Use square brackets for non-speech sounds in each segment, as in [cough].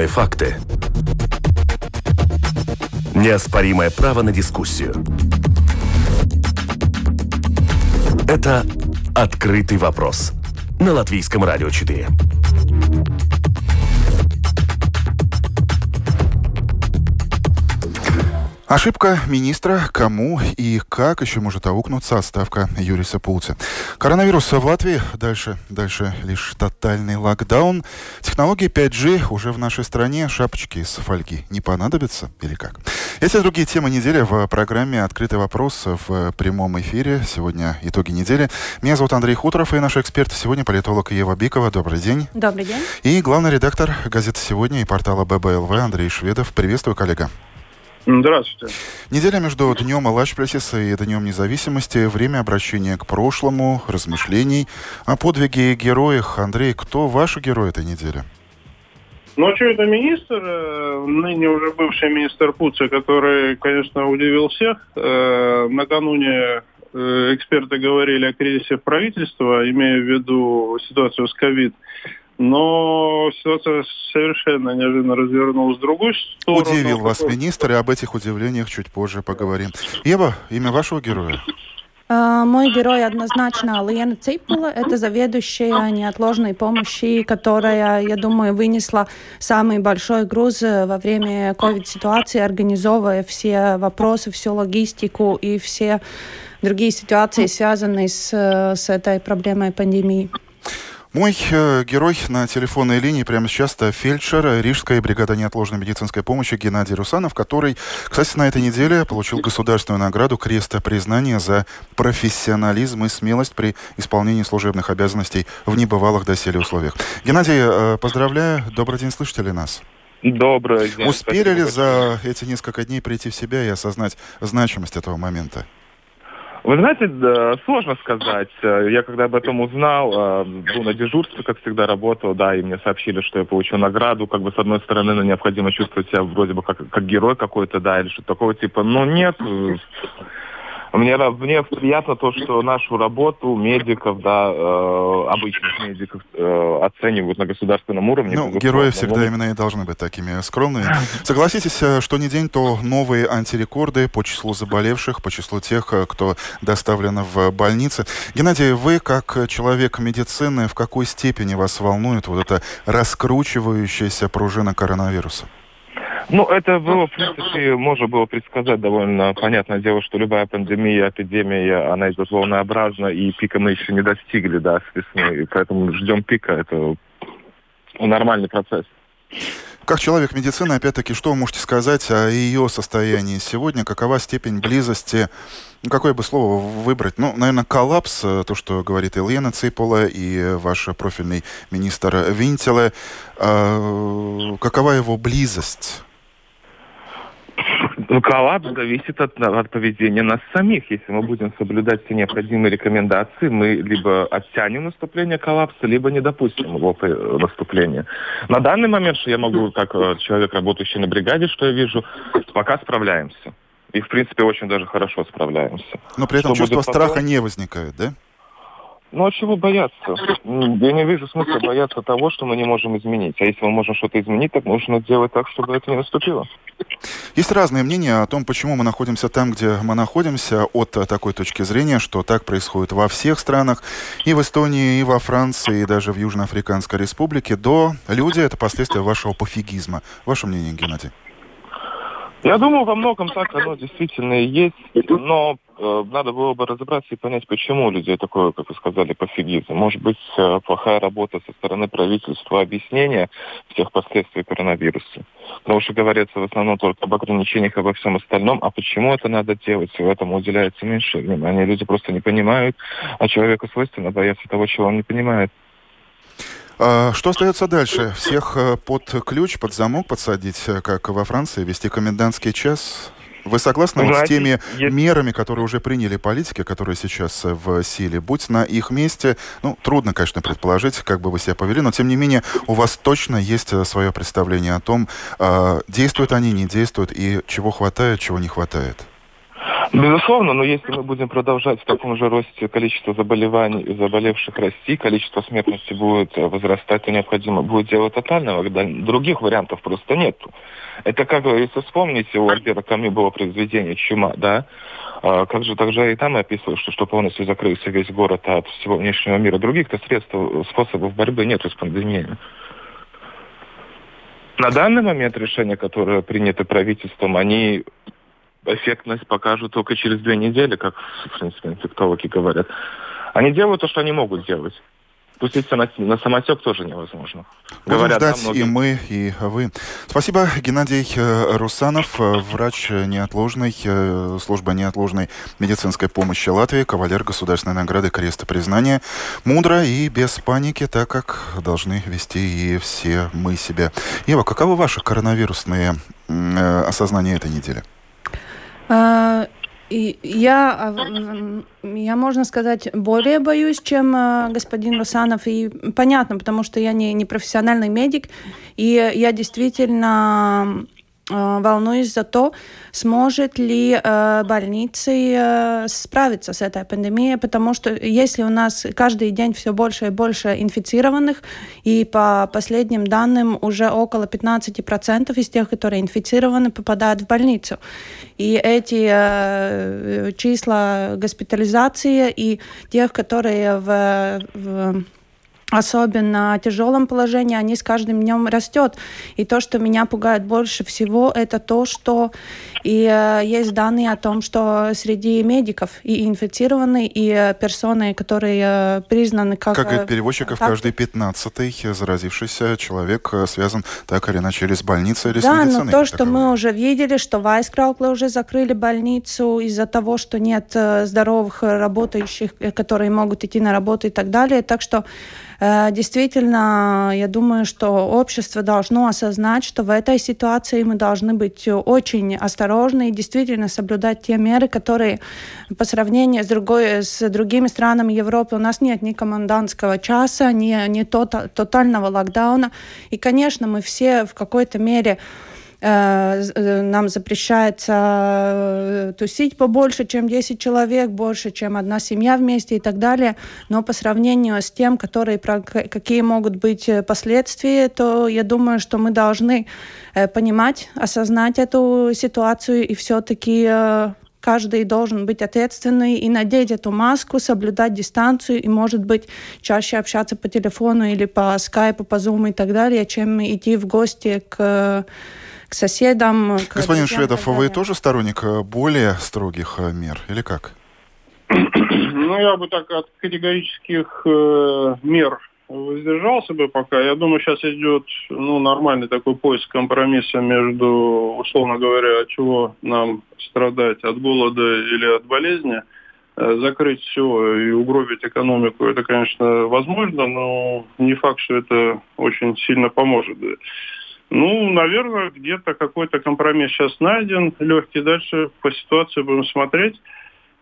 Неоспоримые факты. Неоспоримое право на дискуссию. Это «Открытый вопрос» на Латвийском радио 4. Ошибка министра, кому и как еще может аукнуться отставка Юриса Пулти. Коронавирус в Латвии, дальше, дальше лишь тотальный локдаун. Технологии 5G уже в нашей стране, шапочки из фольги не понадобятся или как? Эти и другие темы недели в программе «Открытый вопрос» в прямом эфире. Сегодня итоги недели. Меня зовут Андрей Хуторов и наш эксперт сегодня политолог Ева Бикова. Добрый день. Добрый день. И главный редактор газеты «Сегодня» и портала ББЛВ Андрей Шведов. Приветствую, коллега. Здравствуйте. Неделя между Днем Алашплесиса и Днем Независимости. Время обращения к прошлому, размышлений о подвиге и героях. Андрей, кто ваши герои этой недели? Ну, что это министр, э, ныне уже бывший министр Пуца, который, конечно, удивил всех. Э, накануне э, эксперты говорили о кризисе правительства, имея в виду ситуацию с ковид. Но ситуация совершенно неожиданно развернулась в другую сторону. Удивил вас министр, и об этих удивлениях чуть позже поговорим. Ева, имя вашего героя? А, мой герой однозначно Лена Ципула. Это заведующая неотложной помощи, которая, я думаю, вынесла самый большой груз во время ковид-ситуации, организовывая все вопросы, всю логистику и все другие ситуации, связанные с, с этой проблемой пандемии. Мой э, герой на телефонной линии прямо сейчас фельдшер Рижской бригады неотложной медицинской помощи Геннадий Русанов, который, кстати, на этой неделе получил государственную награду Креста признания за профессионализм и смелость при исполнении служебных обязанностей в небывалых доселе условиях. Геннадий, э, поздравляю. Добрый день, слышите ли нас? Добрый день. Успели ли за эти несколько дней прийти в себя и осознать значимость этого момента? Вы знаете, сложно сказать. Я когда об этом узнал, э, был на дежурстве, как всегда, работал, да, и мне сообщили, что я получил награду. Как бы, с одной стороны, ну, необходимо чувствовать себя вроде бы как, как герой какой-то, да, или что-то такого типа. Но нет, мне, мне приятно то, что нашу работу медиков, да, э, обычных медиков э, оценивают на государственном уровне. Ну, герои всегда именно и должны быть такими скромными. Согласитесь, э, что не день, то новые антирекорды по числу заболевших, по числу тех, э, кто доставлен в больницы. Геннадий, вы как человек медицины, в какой степени вас волнует вот эта раскручивающаяся пружина коронавируса? Ну, это было, в принципе, можно было предсказать довольно понятное дело, что любая пандемия, эпидемия, она идет волнообразно, и пика мы еще не достигли, да, с весны, и поэтому ждем пика, это нормальный процесс. Как человек медицины, опять-таки, что вы можете сказать о ее состоянии сегодня? Какова степень близости? Ну, какое бы слово выбрать? Ну, наверное, коллапс, э, то, что говорит Елена Цейпола и ваш профильный министр Винтеле. А, какова его близость? Ну, коллапс зависит от, от поведения нас самих. Если мы будем соблюдать все необходимые рекомендации, мы либо оттянем наступление коллапса, либо не допустим его наступления. На данный момент, что я могу, как э, человек, работающий на бригаде, что я вижу, пока справляемся. И, в принципе, очень даже хорошо справляемся. Но при этом что чувство страха потом... не возникает, да? Ну а чего бояться? Я не вижу смысла бояться того, что мы не можем изменить. А если мы можем что-то изменить, так нужно сделать так, чтобы это не наступило. Есть разные мнения о том, почему мы находимся там, где мы находимся, от такой точки зрения, что так происходит во всех странах, и в Эстонии, и во Франции, и даже в Южноафриканской республике, до люди — это последствия вашего пофигизма. Ваше мнение, Геннадий? Я думаю, во многом так оно действительно и есть, но э, надо было бы разобраться и понять, почему у людей такое, как вы сказали, пофигизм. Может быть, э, плохая работа со стороны правительства объяснения всех последствий коронавируса. Потому что говорится в основном только об ограничениях и обо всем остальном. А почему это надо делать? В этом уделяется меньше внимания. Люди просто не понимают, а человеку свойственно бояться того, чего он не понимает. А, что остается дальше? Всех э, под ключ, под замок подсадить, э, как во Франции, вести комендантский час? Вы согласны вот с теми мерами, которые уже приняли политики, которые сейчас э, в силе? Будь на их месте, ну, трудно, конечно, предположить, как бы вы себя повели, но, тем не менее, у вас точно есть свое представление о том, действуют они, не действуют, и чего хватает, чего не хватает. Безусловно, но если мы будем продолжать в таком же росте количество заболеваний и заболевших расти, количество смертности будет возрастать, то необходимо будет делать тотальный локдаун. Других вариантов просто нет. Это как, если вспомните, у Альбера Камю было произведение «Чума», да? А как же также и там описывал, что, что полностью закрылся весь город от всего внешнего мира. Других-то средств, способов борьбы нет с пандемией. На данный момент решения, которые приняты правительством, они эффектность покажут только через две недели, как, в принципе, инфектологи говорят. Они делают то, что они могут делать. Пуститься на, на самотек тоже невозможно. Будем Говорят, ждать да, и мы, и вы. Спасибо, Геннадий э, Русанов, э, врач неотложной э, службы неотложной медицинской помощи Латвии, кавалер Государственной награды Креста Признания. Мудро и без паники, так как должны вести и все мы себя. Ева, каковы ваши коронавирусные осознания этой недели? А, я, а, я, можно сказать, более боюсь, чем а, господин Русанов. И понятно, потому что я не, не профессиональный медик, и я действительно волнуюсь за то, сможет ли э, больницы э, справиться с этой пандемией, потому что если у нас каждый день все больше и больше инфицированных, и по последним данным уже около 15% из тех, которые инфицированы, попадают в больницу. И эти э, числа госпитализации и тех, которые в, в особенно тяжелом положении, они с каждым днем растет. И то, что меня пугает больше всего, это то, что и э, есть данные о том, что среди медиков и инфицированные, и э, персоны, которые э, признаны как... Как и перевозчиков, так... каждый пятнадцатый заразившийся человек связан так или иначе или с больницей, или да, с медициной. Да, но то, что мы уже видели, что в Айскраукле уже закрыли больницу из-за того, что нет здоровых работающих, которые могут идти на работу и так далее. Так что действительно, я думаю, что общество должно осознать, что в этой ситуации мы должны быть очень осторожны и действительно соблюдать те меры, которые по сравнению с, другой, с другими странами Европы у нас нет ни комендантского часа, ни, ни тотального локдауна. И, конечно, мы все в какой-то мере нам запрещается э, тусить побольше, чем 10 человек, больше, чем одна семья вместе и так далее. Но по сравнению с тем, которые, какие могут быть последствия, то я думаю, что мы должны понимать, осознать эту ситуацию и все-таки каждый должен быть ответственный и надеть эту маску, соблюдать дистанцию и, может быть, чаще общаться по телефону или по скайпу, по зуму и так далее, чем идти в гости к к соседам. К Господин Шведов, вы тоже сторонник э, более строгих э, мер или как? [clears throat] Ну, я бы так от категорических э, мер воздержался бы пока. Я думаю, сейчас идет ну, нормальный такой поиск компромисса между, условно говоря, от чего нам страдать, от голода или от болезни. Э, закрыть все и угробить экономику, это, конечно, возможно, но не факт, что это очень сильно поможет. Ну, наверное, где-то какой-то компромисс сейчас найден, легкий. Дальше по ситуации будем смотреть.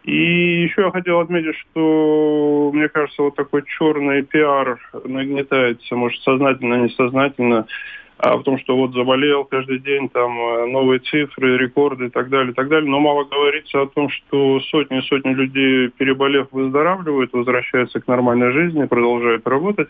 И еще я хотел отметить, что, мне кажется, вот такой черный пиар нагнетается, может, сознательно, несознательно, а в том, что вот заболел каждый день, там э, новые цифры, рекорды и так далее, и так далее. Но мало говорится о том, что сотни и сотни людей, переболев, выздоравливают, возвращаются к нормальной жизни, продолжают работать.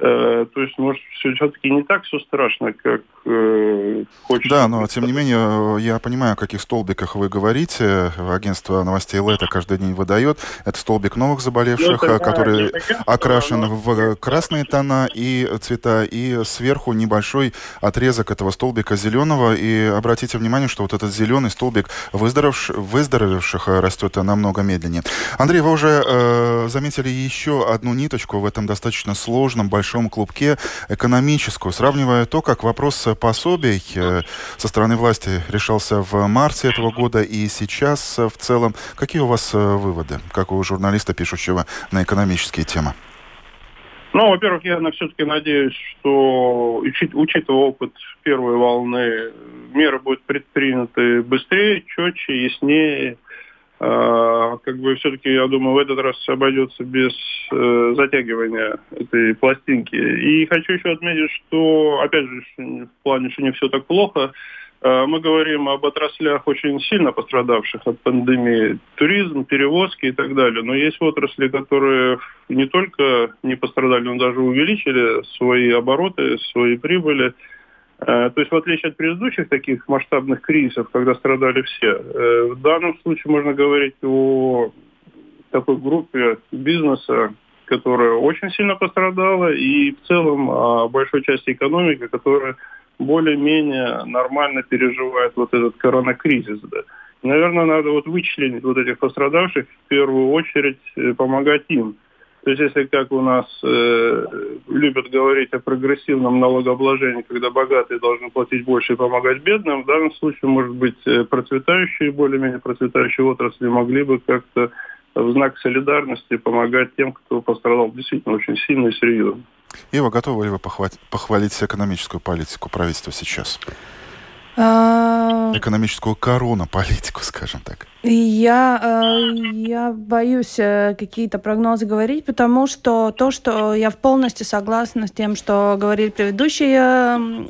Э, то есть, может, все-таки не так все страшно, как э, хочется. Да, но тем не менее, я понимаю, о каких столбиках вы говорите. Агентство новостей Лето каждый день выдает. Это столбик новых заболевших, ну, это, который да, окрашен да, в красные тона и цвета, и сверху небольшой отрезок этого столбика зеленого. И обратите внимание, что вот этот зеленый столбик выздоровевших, выздоровевших растет намного медленнее. Андрей, вы уже э, заметили еще одну ниточку в этом достаточно сложном, большом большом клубке экономическую, сравнивая то, как вопрос пособий э, со стороны власти решался в марте этого года и сейчас э, в целом. Какие у вас э, выводы, как у журналиста, пишущего на экономические темы? Ну, во-первых, я все-таки надеюсь, что, учитывая опыт первой волны, меры будут предприняты быстрее, четче, яснее, как бы все-таки, я думаю, в этот раз обойдется без э, затягивания этой пластинки. И хочу еще отметить, что, опять же, в плане, что не все так плохо, Э, мы говорим об отраслях очень сильно пострадавших от пандемии. Туризм, перевозки и так далее. Но есть отрасли, которые не только не пострадали, но даже увеличили свои обороты, свои прибыли. Э, то есть в отличие от предыдущих таких масштабных кризисов, когда страдали все, э, в данном случае можно говорить о такой группе бизнеса, которая очень сильно пострадала, и в целом о большой части экономики, которая более-менее нормально переживает вот этот коронакризис. Да. Наверное, надо вот вычленить вот этих пострадавших, в первую очередь э, помогать им. То есть если как у нас э, любят говорить о прогрессивном налогообложении, когда богатые должны платить больше и помогать бедным, в данном случае, может быть, э, процветающие, более-менее процветающие отрасли могли бы как-то в знак солидарности помогать тем, кто пострадал действительно очень сильно и серьезно. Ива, готовы ли вы похвалить экономическую политику правительства сейчас? А, экономическую корону политику, скажем так. Я, э, я боюсь э, какие-то прогнозы говорить, потому что то, что я полностью согласна с тем, что говорили предыдущие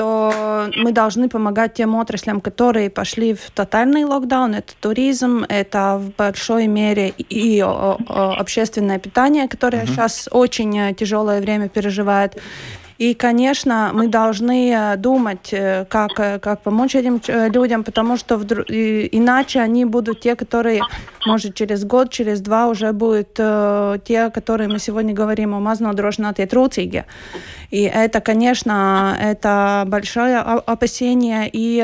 что мы должны помогать тем отраслям, которые пошли в тотальный локдаун. Это туризм, это в большой мере и общественное питание, которое mm-hmm. сейчас очень э, тяжелое время переживает. И, конечно, мы должны э, думать, э, как, э, как помочь этим людям, потому что вдруг, иначе они будут те, которые, может, через год, через два уже будут те, которые мы сегодня говорим мазнодrožinātie трудиги. И это, конечно, это большое опасение. И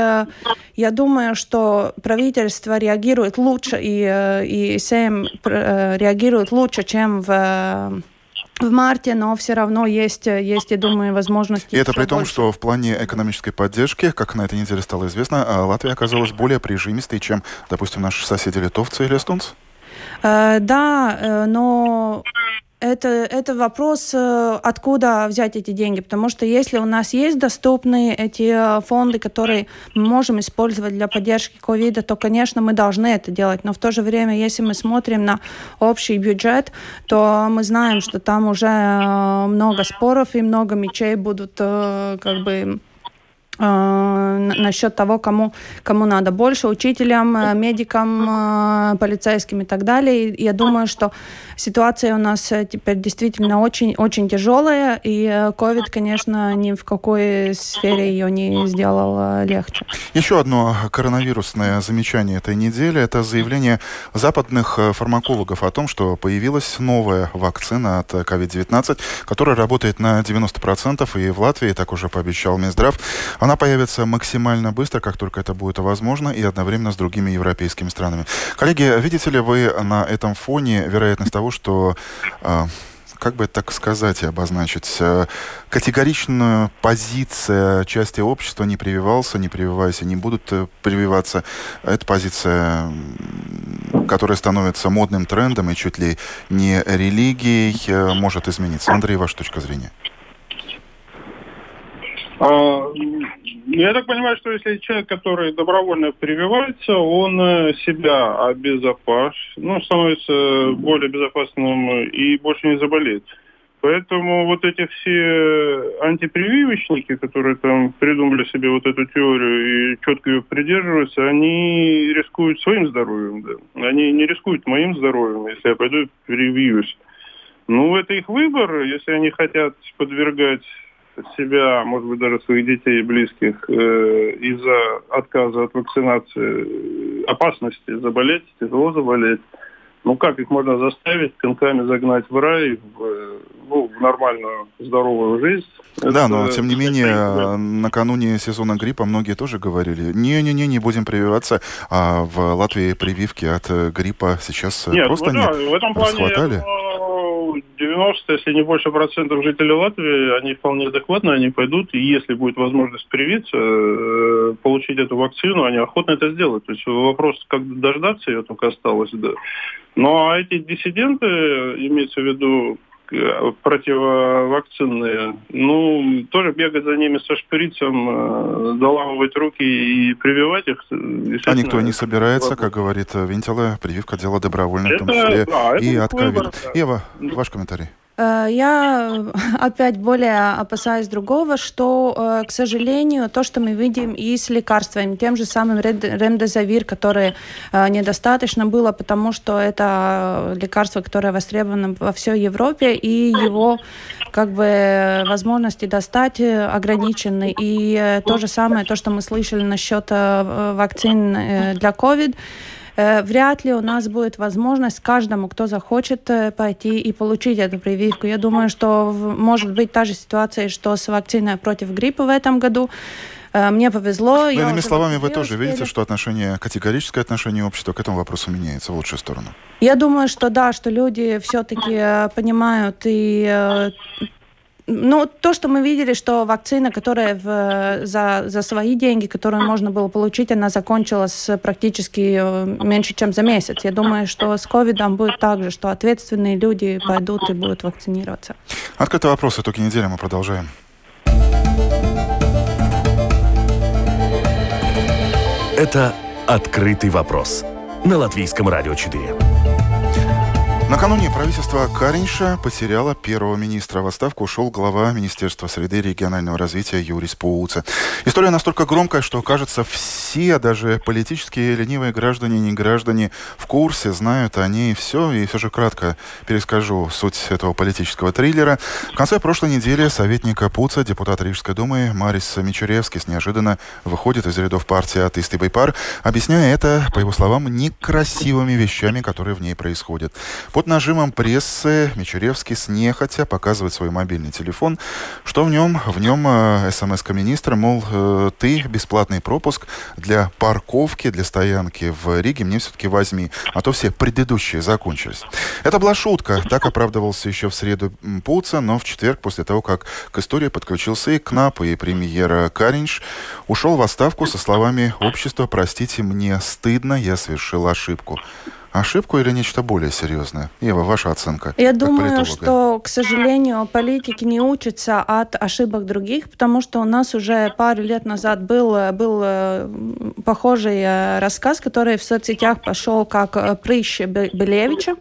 я думаю, что правительство реагирует лучше, и, и СЭМ реагирует лучше, чем в в марте, но все равно есть, есть, я думаю, возможности. И это при том, больше. что в плане экономической поддержки, как на этой неделе стало известно, а, Латвия оказалась более прижимистой, чем, допустим, наши соседи литовцы или эстонцы. Э, да, э, но это, это вопрос, э, откуда взять эти деньги. Потому что если у нас есть доступные эти э, фонды, которые мы можем использовать для поддержки ковида, то, конечно, мы должны это делать. Но в то же время, если мы смотрим на общий бюджет, то мы знаем, что там уже э, много споров и много мечей будут как бы насчет того, кому, кому надо больше, учителям, медикам, полицейским и так далее. Я думаю, что ситуация у нас теперь действительно очень, очень тяжелая, и COVID, конечно, ни в какой сфере ее не сделал легче. Еще одно коронавирусное замечание этой недели – это заявление западных фармакологов о том, что появилась новая вакцина от COVID-19, которая работает на 90%, и в Латвии, так уже пообещал Минздрав, она появится максимально быстро, как только это будет возможно, и одновременно с другими европейскими странами. Коллеги, видите ли вы на этом фоне вероятность того, что а, как бы так сказать и обозначить, э, категоричная позиция части общества не прививался, не прививайся, не будут э, прививаться. Это позиция, которая становится модным трендом и чуть ли не религией, э, может измениться. Андрей, ваша точка зрения? А, я так понимаю, что если человек, который добровольно прививается, он э, себя обезопасит, ну, становится более безопасным и больше не заболеет. Поэтому вот эти все антипрививочники, которые там придумали себе вот эту теорию и четко ее придерживаются, они рискуют своим здоровьем. Да. Они не рискуют моим здоровьем, если я пойду и привьюсь. Ну, это их выбор. Если они хотят подвергать себя, может быть, даже своих детей и близких э, из-за отказа от вакцинации, опасности заболеть, тяжело заболеть. Ну как их можно заставить конками загнать в рай, в, ну, в нормальную здоровую жизнь? Да, Это, но тем не менее, накануне сезона гриппа многие тоже говорили, не-не-не, не будем прививаться, а в Латвии прививки от гриппа сейчас Нет, просто ну, да, не в этом плане, расхватали. 90, если не больше процентов жителей Латвии, они вполне адекватны, они пойдут, и если будет возможность привиться, э, получить эту вакцину, они охотно это сделают. То есть вопрос, как дождаться ее только осталось, да. Ну а эти диссиденты, имеется в виду противовакцинные, ну, тоже бегать за ними со шприцем, э, доламывать руки и прививать их. А никто не собирается, как говорит Винтела, прививка дело добровольное, в том числе да, и от ковида. Да. Ева, ваш комментарий. Э, я опять более опасаюсь другого, что, э, к сожалению, то, что мы видим и с лекарствами, тем же самым ремдезавир, который э, недостаточно было, потому что это лекарство, которое востребовано во всей Европе, и его как бы возможности достать ограничены. И то же самое, то, что мы слышали насчет вакцин для COVID, вряд ли у нас будет возможность каждому, кто захочет э, пойти и получить эту прививку. Я думаю, что может быть та же ситуация, что с вакциной против гриппа в этом году. Э, мне повезло. Иными словами, вы тоже успели. видите, что отношение, категорическое отношение общества к этому вопросу меняется в лучшую сторону? Я думаю, что да, что люди все-таки понимают и ну, то, что мы видели, что вакцина, которая в, за, за свои деньги, которую можно было получить, она закончилась практически э, меньше, чем за месяц. Я думаю, что с ковидом будет так же, что ответственные люди пойдут и будут вакцинироваться. Открытый вопрос, итоги недели мы продолжаем. Это «Открытый вопрос» на Латвийском радио 4. Накануне правительство Каринша потеряло первого министра. В отставку ушел глава Министерства среды и регионального развития Юрис Пууце. История настолько громкая, что, кажется, все, даже политические ленивые граждане не граждане, в курсе, знают о ней все. И все же кратко перескажу суть этого политического триллера. В конце прошлой недели советника Пуца, депутат Рижской думы Марис Мичуревский неожиданно выходит из рядов партии «Атыст и Байпар», объясняя это, по его словам, некрасивыми вещами, которые в ней происходят. Под нажимом прессы Мичуревский снехотя показывает свой мобильный телефон. Что в нем? В нем э, смс-ка министра, мол, э, ты бесплатный пропуск для парковки, для стоянки в Риге мне все-таки возьми, а то все предыдущие закончились. Это была шутка. Так оправдывался еще в среду Пуца, но в четверг, после того, как к истории подключился и КНАП, и премьер Каринш, ушел в отставку со словами «Общество, простите, мне стыдно, я совершил ошибку» ошибку или нечто более серьезное? Ева, ваша оценка. Я думаю, что, к сожалению, политики не учатся от ошибок других, потому что у нас уже пару лет назад был, был э, похожий э, рассказ, который в соцсетях пошел как э, прыщ Белевича,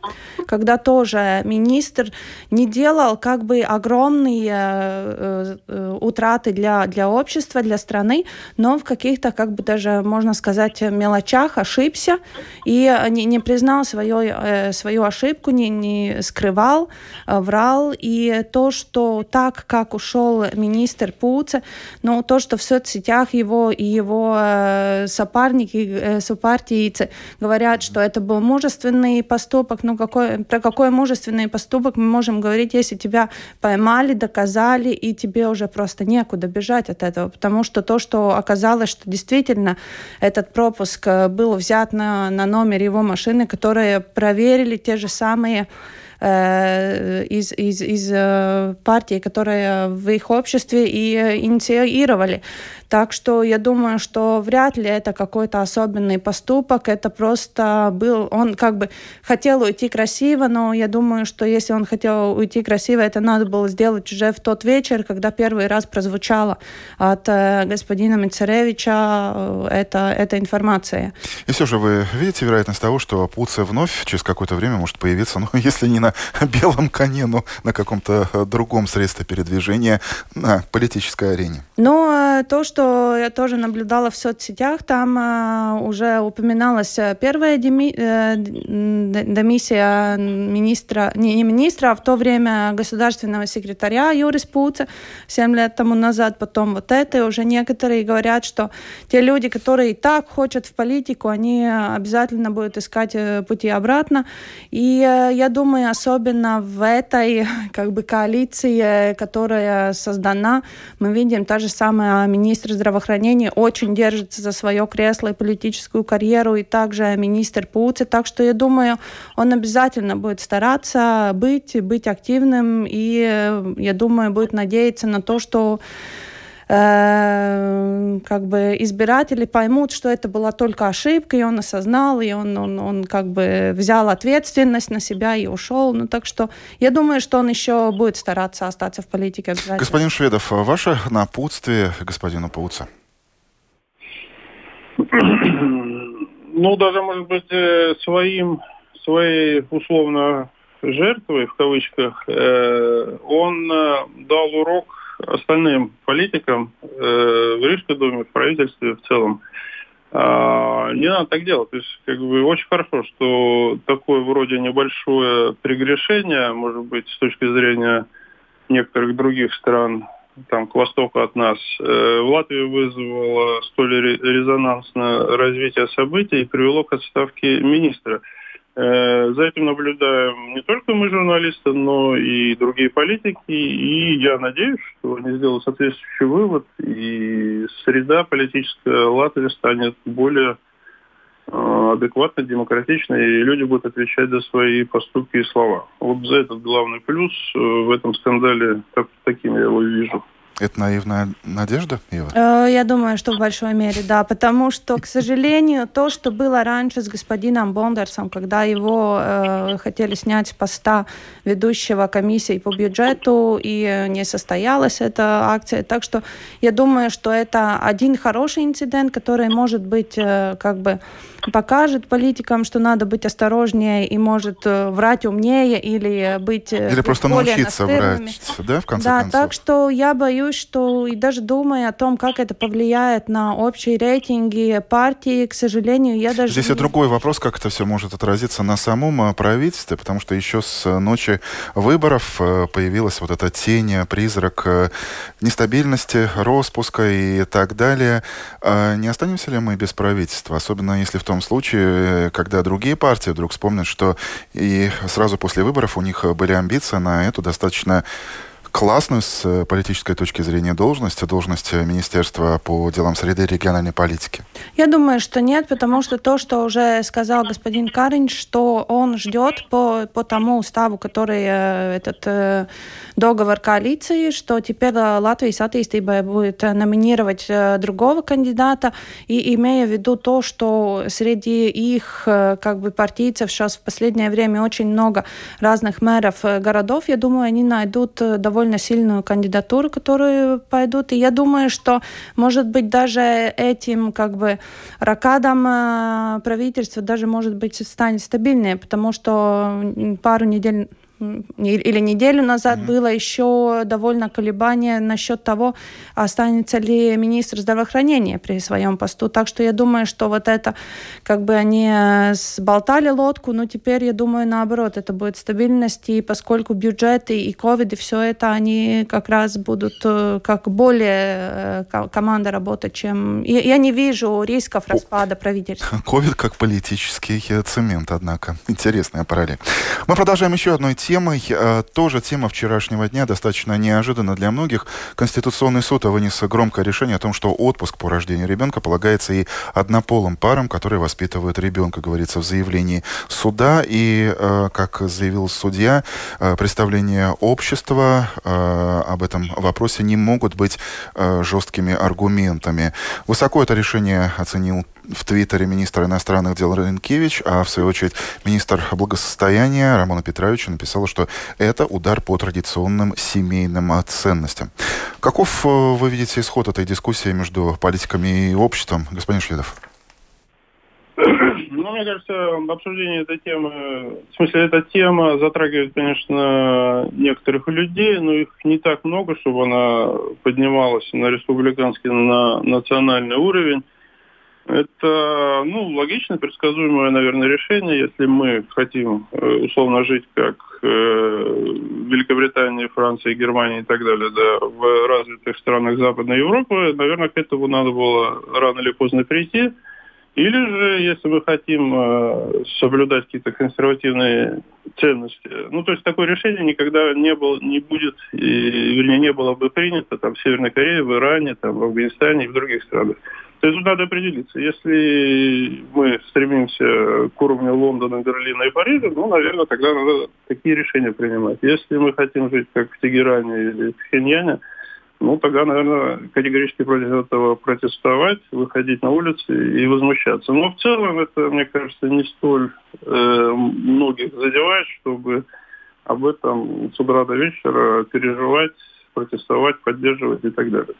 когда тоже министр не делал как бы огромные утраты для, для общества, для страны, но в каких-то, как бы даже, можно сказать, мелочах ошибся и не, не признал признал свою, э, свою ошибку, не, не скрывал, э, врал. И то, что так, как ушел министр Пуца, но то, что в соцсетях его и его э, сопарники, сопартийцы говорят, что это был мужественный поступок, ну какой, про какой мужественный поступок мы можем говорить, если тебя поймали, доказали, и тебе уже просто некуда бежать от этого, потому что то, что оказалось, что действительно этот пропуск был взят на, на номер его машины, которые проверили те же самые Э, из, из, из э, партии, которые в их обществе и инициировали. Так что я думаю, что вряд ли это какой-то особенный поступок, это просто был, он как бы хотел уйти красиво, но я думаю, что если он хотел уйти красиво, это надо было сделать уже в тот вечер, когда первый раз прозвучала от э, господина Мицаревича эта, эта информация. И все же вы видите вероятность того, что Пуция вновь через какое-то время может появиться, ну, [laughs] если не на белом коне, но на каком-то э, другом средстве передвижения на политической арене. Но то, что я тоже наблюдала в соцсетях, там э, уже упоминалась первая деми, э, демиссия министра, не, не министра, а в то время государственного секретаря Юрис Пуца 7 лет тому назад, потом вот это, и уже некоторые говорят, что те люди, которые и так хотят в политику, они обязательно будут искать пути обратно. И я думаю, особенно в этой как бы коалиции, которая создана, мы видим та же самая министр здравоохранения очень держится за свое кресло и политическую карьеру, и также министр Пуци. Так что я думаю, он обязательно будет стараться быть, быть активным, и я думаю, будет надеяться на то, что Э, как бы избиратели поймут, что это была только ошибка, и он осознал, и он, он, он как бы взял ответственность на себя и ушел. Ну, так что я думаю, что он еще будет стараться остаться в политике обязательно. Господин Шведов, ваше напутствие господину Пауца? [clears throat] Ну, даже, может быть, э, своим, своей, условно, жертвой, в кавычках, э, он э, дал урок остальным политикам в Рижской думе, в правительстве в целом. А, не надо так делать. То есть, как бы, очень хорошо, что такое вроде небольшое прегрешение, может быть, с точки зрения некоторых других стран, там, к востоку от нас, в Латвии вызвало столь резонансное развитие событий и привело к отставке министра. Э, за этим наблюдаем не только мы, журналисты, но и другие политики. И я надеюсь, что они сделают соответствующий вывод, и среда политическая Латвии станет более э, адекватно, демократично, и люди будут отвечать за свои поступки и слова. Вот за этот главный плюс э, в этом скандале, так, таким я его вижу. Это наивная надежда, Ева? Э, я думаю, что в большой мере, да. Потому что, к сожалению, то, что было раньше с господином Бондерсом, когда его э, хотели снять с поста ведущего комиссии по бюджету, и не состоялась эта акция. Так что я думаю, что это один хороший инцидент, который может быть э, как бы покажет политикам, что надо быть осторожнее и может э, врать умнее или быть э, Или просто научиться врать, да, в конце да, концов? Да, так что я боюсь, что и даже думая о том, как это повлияет на общие рейтинги партии, к сожалению, я даже... Здесь не... и другой вопрос, как это все может отразиться на самом э, правительстве, потому что еще с ночи выборов появилась вот эта тень, призрак нестабильности, распуска и так далее. А не останемся ли мы без правительства, особенно если в том том случае, когда другие партии вдруг вспомнят, что и сразу после выборов у них были амбиции на эту достаточно классную с э, политической точки зрения должность, должность Министерства по делам среды и региональной политики? Я думаю, что нет, потому что то, что уже сказал господин Карин, что он ждет по, по тому уставу, который э, этот э, договор коалиции, что теперь Латвийс attīstībai будет номинировать другого кандидата, и имея в виду то, что среди их как бы партийцев сейчас в последнее время очень много разных мэров городов, я думаю, они найдут довольно довольно сильную кандидатуру, которую пойдут. И я думаю, что, может быть, даже этим как бы ракадом э, правительство даже, может быть, станет стабильнее, потому что пару недель или неделю назад mm-hmm. было еще довольно колебание насчет того, останется ли министр здравоохранения при своем посту. Так что я думаю, что вот это, как бы они э, сболтали лодку, но теперь, я думаю, наоборот, это будет стабильность, и поскольку бюджеты и ковид, и все это, они как раз будут э, как более э, команда работать, чем... Я не вижу рисков распада правительства. [laughs] Ковид как политический цемент, однако. Интересная параллель. Мы продолжаем еще одной темой. Э, тоже тема вчерашнего дня, достаточно неожиданно для многих. Конституционный суд вынес громкое решение о том, что отпуск по рождению ребенка полагается и однополым парам, которые воспитывают ребенка, говорится в заявлении суда. И, э, как заявил судья, э, представления общества об этом вопросе не могут быть жесткими аргументами. Высоко это решение оценил в Твиттере министр иностранных дел Ренкевич, а в свою очередь министр благосостояния Романа Петровича написала, что это удар по традиционным семейным ценностям. Каков э, вы видите исход этой дискуссии между политиками и обществом, господин Шледов? Ну, мне кажется, обсуждение этой темы, в смысле, эта тема затрагивает, конечно, некоторых людей, но их не так много, чтобы она поднималась на республиканский, на национальный уровень. Это, ну, логичное, предсказуемое, наверное, решение, если мы хотим э, условно жить как э, Великобритания, Франция, Германия и так далее, да, в развитых странах Западной Европы, наверное, к этому надо было рано или поздно прийти. Или же, если мы хотим э, соблюдать какие-то консервативные ценности, ну, то есть такое решение никогда не было, не будет, и, вернее, не было бы принято там в Северной Корее, в Иране, там, в Афганистане и в других странах. То есть надо определиться. Если мы стремимся к уровню Лондона, Берлина и Парижа, ну, наверное, тогда надо такие решения принимать. Если мы хотим жить как в Тегеране или в Пхеньяне, ну, тогда, наверное, категорически против этого протестовать, выходить на улицы и возмущаться. Но в целом это, мне кажется, не столь э, многих задевает, чтобы об этом с утра до вечера переживать, протестовать, поддерживать и так далее.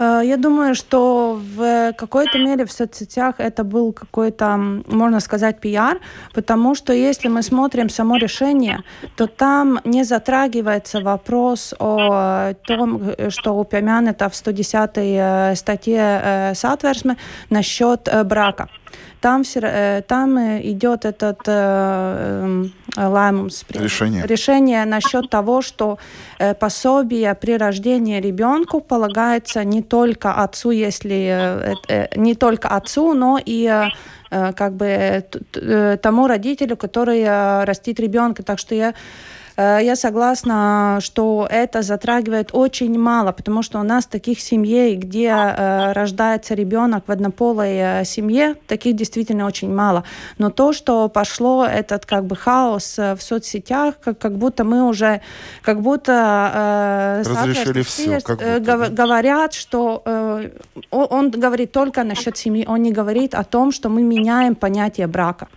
Э, я думаю, что в какой-то мере в соцсетях это был какой-то, можно сказать, пиар, потому что если мы смотрим само решение, то там не затрагивается вопрос о том, что упомянуто в 110 э, статье э, Сатверсме насчет брака там, все, там идет этот э, lēmums, решение. решение насчет того, что э, пособие при рождении ребенку полагается не только отцу, если э, э, не только отцу, но и э, э как бы тому родителю, который э, растит ребенка. Так что я Э, я согласна, что это затрагивает очень мало, потому что у нас таких семей, где э, рождается ребенок в однополой э, семье, таких действительно очень мало. Но то, что пошло этот как бы хаос в соцсетях, как, как будто мы уже, как будто разрешили все, как будто, да? говорят, что он говорит только насчет семьи, он не говорит о том, что мы меняем понятие брака.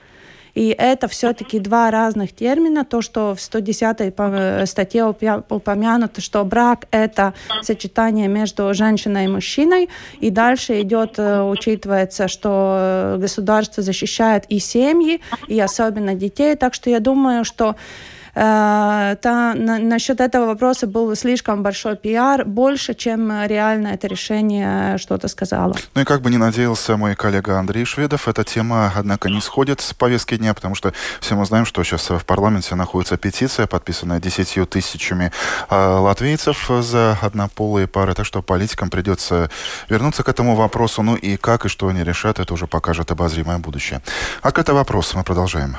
И это все-таки два разных термина. То, что в 110 э, статье упомянуто, что брак – это сочетание между женщиной и мужчиной. И дальше идет, э, учитывается, что государство защищает и семьи, и особенно детей. Так что я думаю, что Э, та, на, насчет этого вопроса был слишком большой пиар, больше, чем реально это решение что-то сказало. Ну и как бы не надеялся мой коллега Андрей Шведов, эта тема, однако, не сходит с повестки дня, потому что все мы знаем, что сейчас в парламенте находится петиция, подписанная десятью тысячами э, латвийцев за однополые пары, так что политикам придется вернуться к этому вопросу. Ну и как и что они решат, это уже покажет обозримое будущее. Открытый вопрос, мы продолжаем.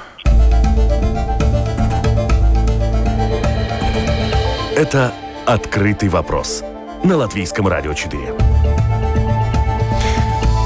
Это «Открытый вопрос» на Латвийском радио 4.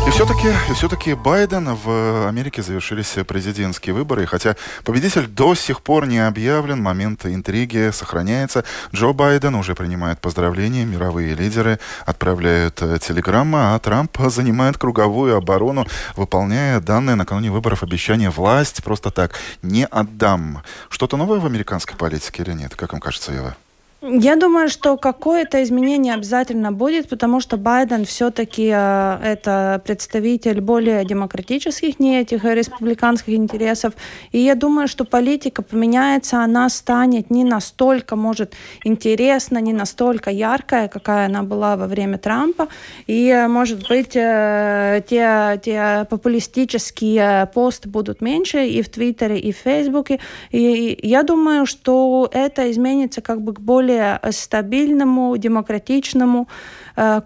И все-таки, и все-таки Байден в Америке завершились президентские выборы. И хотя победитель до сих пор не объявлен, момент интриги сохраняется. Джо Байден уже принимает поздравления, мировые лидеры отправляют э, телеграммы, а Трамп занимает круговую оборону, выполняя данное накануне выборов обещание власть просто так не отдам. Что-то новое в американской политике или нет? Как вам кажется, Ева? Я думаю, что какое-то изменение обязательно будет, потому что Байден все-таки э, это представитель более демократических, не этих республиканских интересов. И я думаю, что политика поменяется, она станет не настолько, может, интересна, не настолько яркая, какая она была во время Трампа. И, э, может быть, э, те, те популистические посты будут меньше и в Твиттере, и в Фейсбуке. И я думаю, что это изменится как бы к более более стабильному, демократичному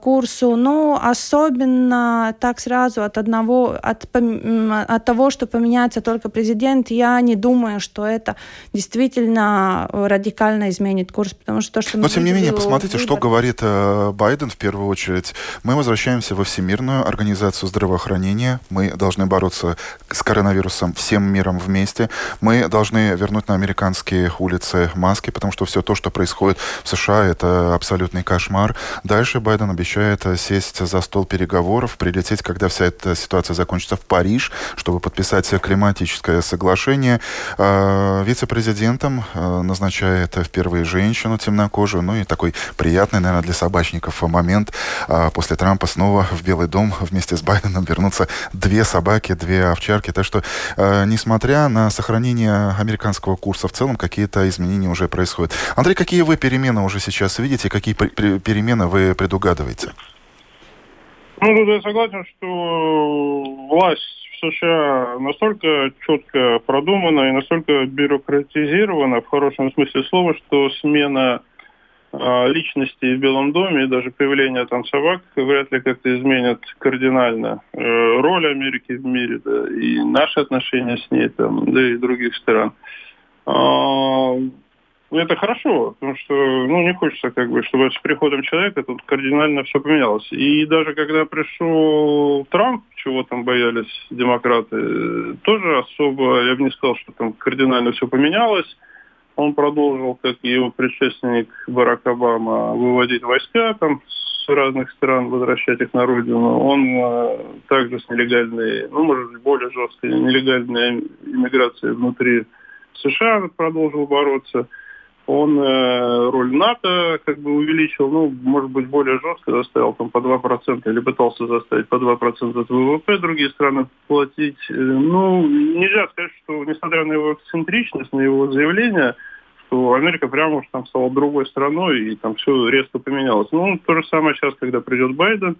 курсу, но особенно так сразу от одного, от, от того, что поменяется только президент, я не думаю, что это действительно радикально изменит курс, потому что то, что Но тем не менее, посмотрите, выбор... что говорит э, Байден в первую очередь. Мы возвращаемся во Всемирную организацию здравоохранения. Мы должны бороться с коронавирусом всем миром вместе. Мы должны вернуть на американские улицы маски, потому что все то, что происходит в США, это абсолютный кошмар. Дальше Байден Байден обещает э, сесть за стол переговоров, прилететь, когда вся эта ситуация закончится в Париж, чтобы подписать климатическое соглашение. А, вице-президентом э, назначает впервые женщину темнокожую, ну и такой приятный, наверное, для собачников момент. А, после Трампа снова в Белый дом вместе с Байденом вернутся две собаки, две овчарки. Так что, э, несмотря на сохранение американского курса в целом, какие-то изменения уже происходят. Андрей, какие вы перемены уже сейчас видите? Какие перемены вы предугадываете? Догадывается? Ну, тут я согласен, что власть в США настолько четко продумана и настолько бюрократизирована в хорошем смысле слова, что смена э, личности в Белом доме и даже появление там собак вряд ли как-то изменят кардинально э, роль Америки в мире, да, и наши отношения с ней, там, да и других стран. Ну, это хорошо, потому что ну, не хочется, как бы, чтобы с приходом человека тут кардинально все поменялось. И даже когда пришел Трамп, чего там боялись демократы, тоже особо, я бы не сказал, что там кардинально все поменялось. Он продолжил, как и его предшественник Барак Обама, выводить войска там с разных стран, возвращать их на родину. Он а, также с нелегальной, ну, может, более жесткой нелегальной иммиграцией внутри США продолжил бороться. Он э, роль НАТО как бы увеличил, ну, может быть, более жестко заставил там по 2% или пытался заставить по 2% от ВВП другие страны платить. Э, ну, нельзя сказать, что несмотря на его эксцентричность, на его заявление, что Америка прямо уж там стала другой страной и там все резко поменялось. Ну, то же самое сейчас, когда придет Байден,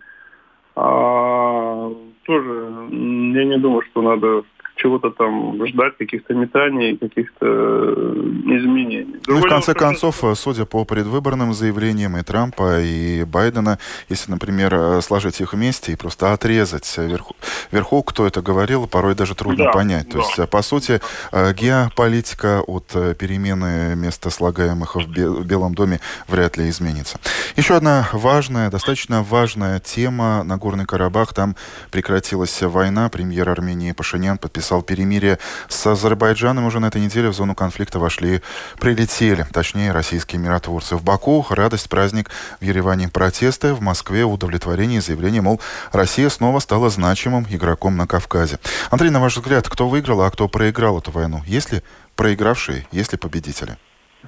а, тоже я не думаю, что надо чего-то там ждать, каких-то метаний, каких-то э, изменений. Ну, в конце концов, э, судя по предвыборным заявлениям и Трампа, и Байдена, если, например, э, сложить их вместе и просто отрезать вверху, вверху кто это говорил, порой даже трудно да, понять. Да. То есть, по сути, геополитика от перемены места слагаемых в Белом доме вряд ли изменится. Еще одна важная, достаточно важная тема. Нагорный Карабах, там прекратилась война. Премьер Армении Пашинян подписал подписал перемирие с Азербайджаном. Уже на этой неделе в зону конфликта вошли, прилетели, точнее, российские миротворцы. В Баку радость, праздник, в Ереване протесты, в Москве удовлетворение и заявление, мол, Россия снова стала значимым игроком на Кавказе. Андрей, на ваш взгляд, кто выиграл, а кто проиграл эту войну? Есть ли проигравшие, есть ли победители?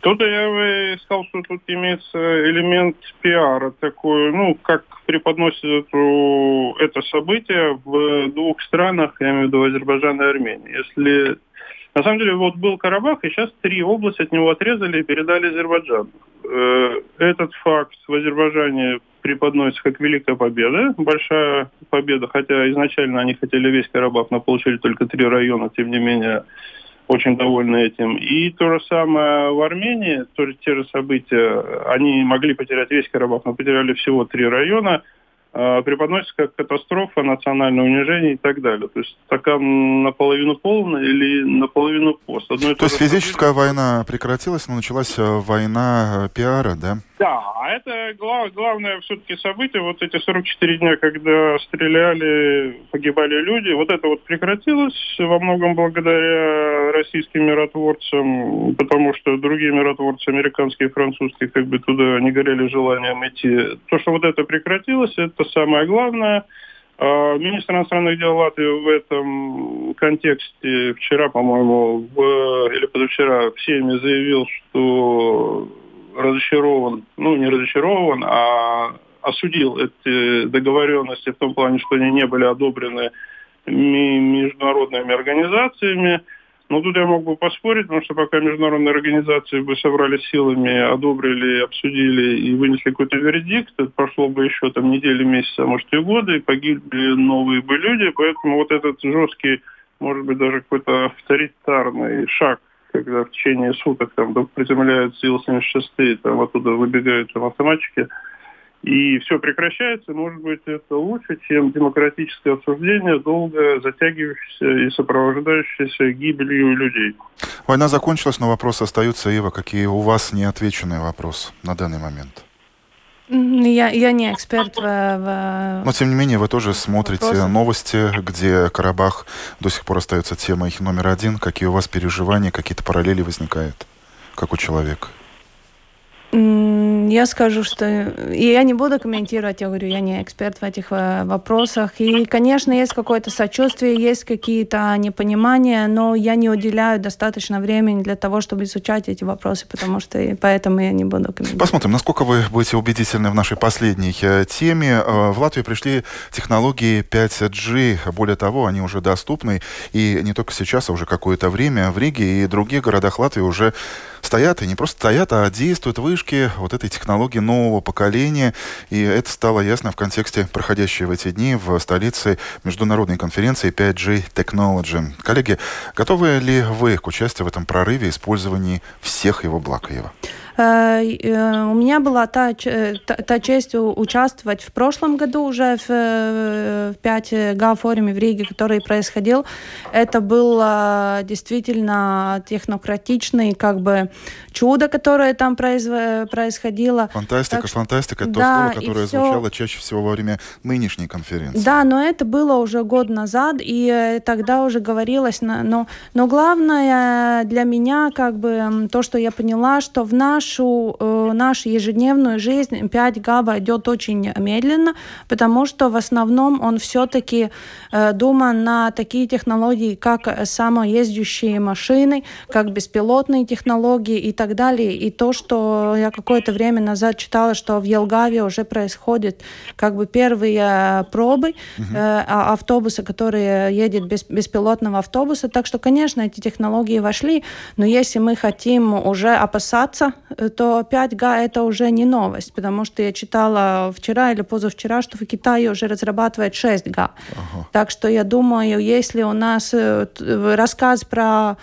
Тут я бы сказал, что тут имеется элемент пиара такой, ну, как преподносит это событие в двух странах, я имею в виду Азербайджан и Армения. Если на самом деле вот был Карабах, и сейчас три области от него отрезали и передали Азербайджану. Э, этот факт в Азербайджане преподносится как великая победа, большая победа, хотя изначально они хотели весь Карабах, но получили только три района, тем не менее очень довольны этим. И то же самое в Армении, тоже те же события, они могли потерять весь Карабах, но потеряли всего три района – преподносится как катастрофа, национальное унижение и так далее. То есть стакан наполовину полный или наполовину пост. Одно то есть физическая война прекратилась, но началась э, война э, пиара, да? Да, а это глав, главное все-таки событие, вот эти 44 дня, когда стреляли, погибали люди, вот это вот прекратилось во многом благодаря российским миротворцам, потому что другие миротворцы, американские и французские, как бы туда не горели желанием идти. То, что вот это прекратилось, это самое главное. А, министр иностранных дел Латвии в этом контексте вчера, по-моему, или позавчера в Сейме заявил, что разочарован, ну не разочарован, а осудил эти договоренности в том плане, что они не были одобрены международными организациями. Но тут я мог бы поспорить, потому что пока международные организации бы собрали силами, одобрили, обсудили и вынесли какой-то вердикт, это прошло бы еще там недели, месяцы, а может и годы, и погибли новые бы люди. Поэтому вот этот жесткий, может быть, даже какой-то авторитарный шаг когда в течение суток там приземляются Ил-76, там оттуда выбегают там, автоматчики, и все прекращается, может быть, это лучше, чем демократическое обсуждение, долго затягивающееся и сопровождающееся гибелью людей. Война закончилась, но вопросы остаются. Ива, какие у вас неотвеченные вопросы на данный момент? Я, я не эксперт в, в... Но, тем не менее, вы тоже смотрите вопросы. новости, где Карабах до сих пор остается темой номер один. Какие у вас переживания, какие-то параллели возникают, как у человека? Я скажу, что я не буду комментировать, я говорю, я не эксперт в этих э, вопросах. И, конечно, есть какое-то сочувствие, есть какие-то непонимания, но я не уделяю достаточно времени для того, чтобы изучать эти вопросы, потому что и поэтому я не буду комментировать. Посмотрим, насколько вы будете убедительны в нашей последней э, теме. Э, в Латвию пришли технологии 5G. Более того, они уже доступны. И не только сейчас, а уже какое-то время в Риге и других городах Латвии уже стоят, и не просто стоят, а действуют вышки вот этой технологии нового поколения. И это стало ясно в контексте проходящей в эти дни в столице международной конференции 5G Technology. Коллеги, готовы ли вы к участию в этом прорыве использовании всех его благ, Ева? Э, э, у меня была та, та, та честь участвовать в прошлом году уже в, э, в 5G форуме в Риге, который происходил. Это был действительно технократичный как бы чудо, которое там происходило. Фантастика, так, фантастика, да, то слово, которое все... звучало чаще всего во время нынешней конференции. Да, но это было уже год назад, и тогда уже говорилось, но, но главное для меня как бы то, что я поняла, что в наш нашу, э, нашу ежедневную жизнь 5G войдет очень медленно, потому что в основном он все-таки э, думан на такие технологии, как самоездящие машины, как беспилотные технологии и так далее. И то, что я какое-то время назад читала, что в Елгаве уже происходит как бы первые пробы угу. э, автобуса, который едет без беспилотного автобуса. Так что, конечно, эти технологии вошли, но если мы хотим уже опасаться, э, то 5G это уже не новость, потому что я читала вчера или позавчера, что в Китае уже разрабатывает 6G. Ага. Так что я думаю, если у нас э, рассказ про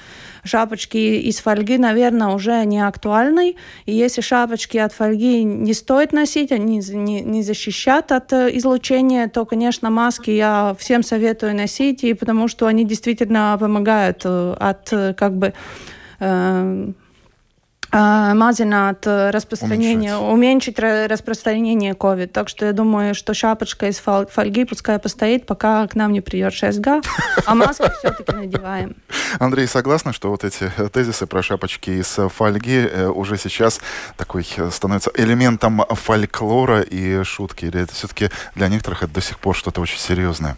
шапочки из фольги, наверное, уже не актуальны. И если шапочки от фольги не стоит носить, они не, не защищат от э, излучения, то, конечно, маски я всем советую носить, и потому что они действительно помогают от как бы маzināt распространение, уменьшить, уменьшить распространение COVID. Так что я думаю, что шапочка из фольги пускай постоит, пока к нам не придет 6G, а маски [laughs] все-таки надеваем. Андрей, согласна, что вот эти тезисы про шапочки из фольги э, уже сейчас такой э, становится элементом фольклора и шутки? Или это все-таки для некоторых это до сих пор что-то очень серьезное?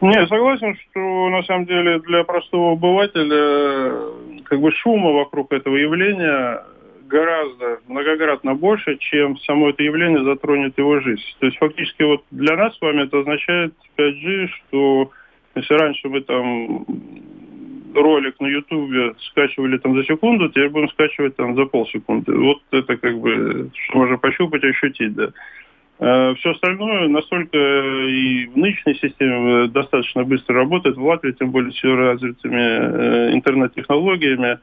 Не, согласен, что на самом деле для простого обывателя как бы шума вокруг этого явления гораздо, многократно больше, чем само это явление затронет его жизнь. То есть фактически вот для нас с вами это означает 5G, что если раньше мы там ролик на Ютубе скачивали там за секунду, теперь будем скачивать там за полсекунды. Вот это как бы, что можно пощупать ощутить, да. Э, Все остальное настолько и в нынешней системе достаточно быстро работает, в Латвии, тем более с развитыми э, интернет-технологиями.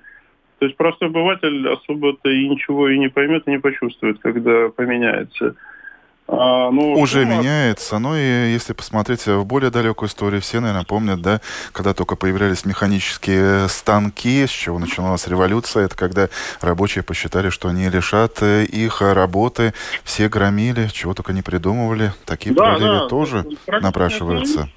То есть простой обыватель особо-то и ничего и не поймет, и не почувствует, когда поменяется. А, ну, Уже ну, меняется. Ну и если посмотреть в более далекую историю, все, наверное, помнят, да, когда только появлялись механические станки, с чего начиналась революция, это когда рабочие посчитали, что они лишат э, их работы, все громили, чего только не придумывали. Такие да, параллели да, тоже напрашиваются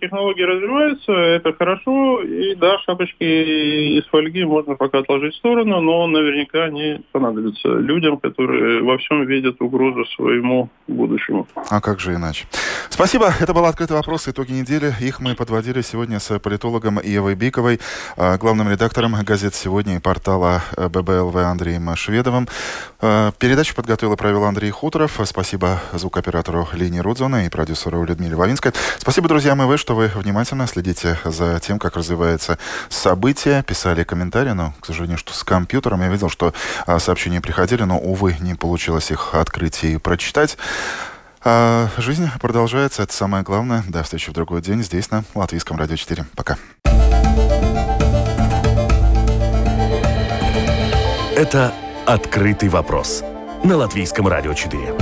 технологии развиваются, это хорошо, и да, шапочки из фольги можно пока отложить в сторону, но наверняка они понадобятся людям, которые во всем видят угрозу своему будущему. А как же иначе? Спасибо. Это был «Открытый вопрос. Итоги недели». Их мы подводили сегодня с политологом Евой Биковой, а, главным редактором газет «Сегодня» и портала э, ББЛВ Андреем Шведовым. Передачу подготовил провел Андрей Хуторов. Спасибо звукоператору Лине Рудзона и продюсеру Людмиле Вавинской. Спасибо, друзья мои, вы, что вы внимательно следите за тем, как развивается события. Писали комментарии, но, к сожалению, что с компьютером. Я видел, что а, сообщения приходили, но, увы, не получилось их открыть и прочитать. А жизнь продолжается, это самое главное. До встречи в другой день здесь, на Латвийском радио 4. Пока. Это «Открытый вопрос» на Латвийском радио 4.